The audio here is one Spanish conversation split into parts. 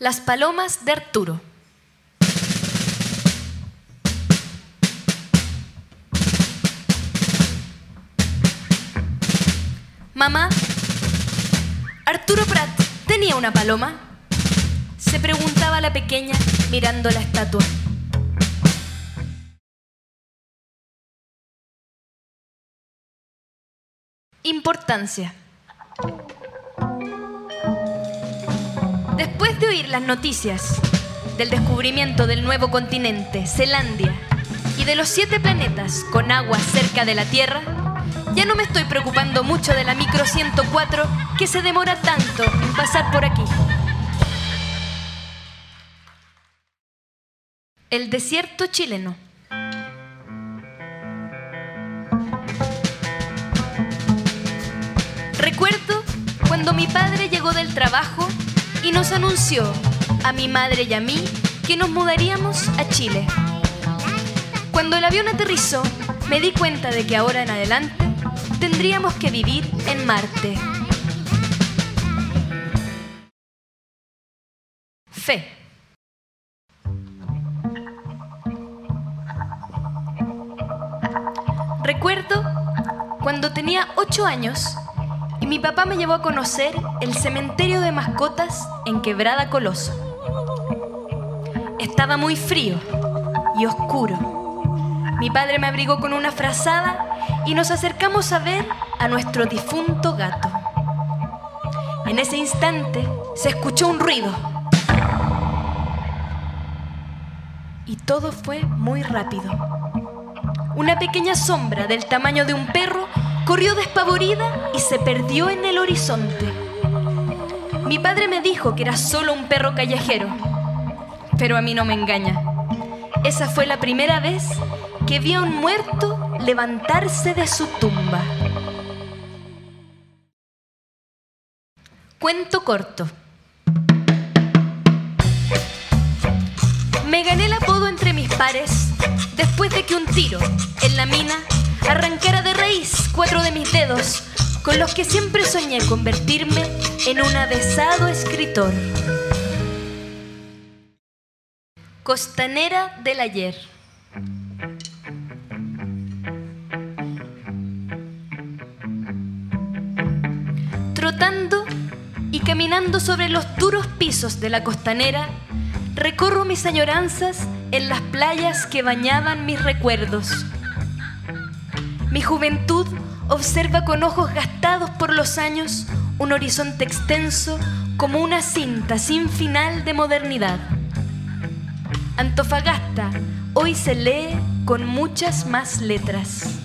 Las palomas de Arturo. Mamá, Arturo Prat tenía una paloma. Se preguntaba la pequeña mirando la estatua. Importancia. Después de oír las noticias del descubrimiento del nuevo continente, Zelandia, y de los siete planetas con agua cerca de la Tierra, ya no me estoy preocupando mucho de la micro 104 que se demora tanto en pasar por aquí. El desierto chileno. Recuerdo cuando mi padre llegó del trabajo y nos anunció a mi madre y a mí que nos mudaríamos a Chile. Cuando el avión aterrizó, me di cuenta de que ahora en adelante tendríamos que vivir en Marte. Fe. Recuerdo cuando tenía ocho años y mi papá me llevó a conocer el cementerio de mascotas en Quebrada Coloso. Estaba muy frío y oscuro. Mi padre me abrigó con una frazada y nos acercamos a ver a nuestro difunto gato. En ese instante se escuchó un ruido. Y todo fue muy rápido. Una pequeña sombra del tamaño de un perro corrió despavorida y se perdió en el horizonte. Mi padre me dijo que era solo un perro callejero, pero a mí no me engaña. Esa fue la primera vez que vi a un muerto levantarse de su tumba. Cuento corto. Me gané el apodo entre mis pares después de que un tiro en la mina arrancara de raíz cuatro de mis dedos con los que siempre soñé convertirme en un avesado escritor. Costanera del ayer. Trotando y caminando sobre los duros pisos de la costanera, recorro mis añoranzas en las playas que bañaban mis recuerdos. Mi juventud observa con ojos gastados por los años un horizonte extenso como una cinta sin final de modernidad. Antofagasta hoy se lee con muchas más letras.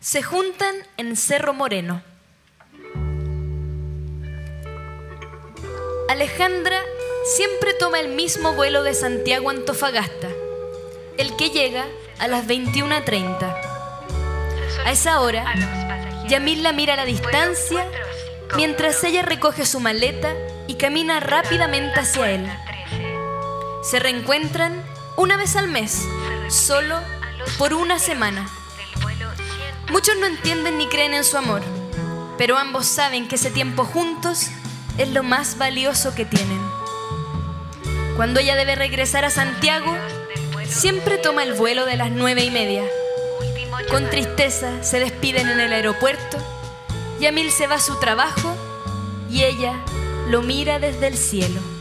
Se juntan en Cerro Moreno. Alejandra siempre toma el mismo vuelo de Santiago Antofagasta, el que llega a las 21.30. A esa hora, Yamil la mira a la distancia mientras ella recoge su maleta y camina rápidamente hacia él. Se reencuentran una vez al mes, solo por una semana. Muchos no entienden ni creen en su amor, pero ambos saben que ese tiempo juntos es lo más valioso que tienen. Cuando ella debe regresar a Santiago, siempre toma el vuelo de las nueve y media. Con tristeza se despiden en el aeropuerto, Yamil se va a su trabajo y ella lo mira desde el cielo.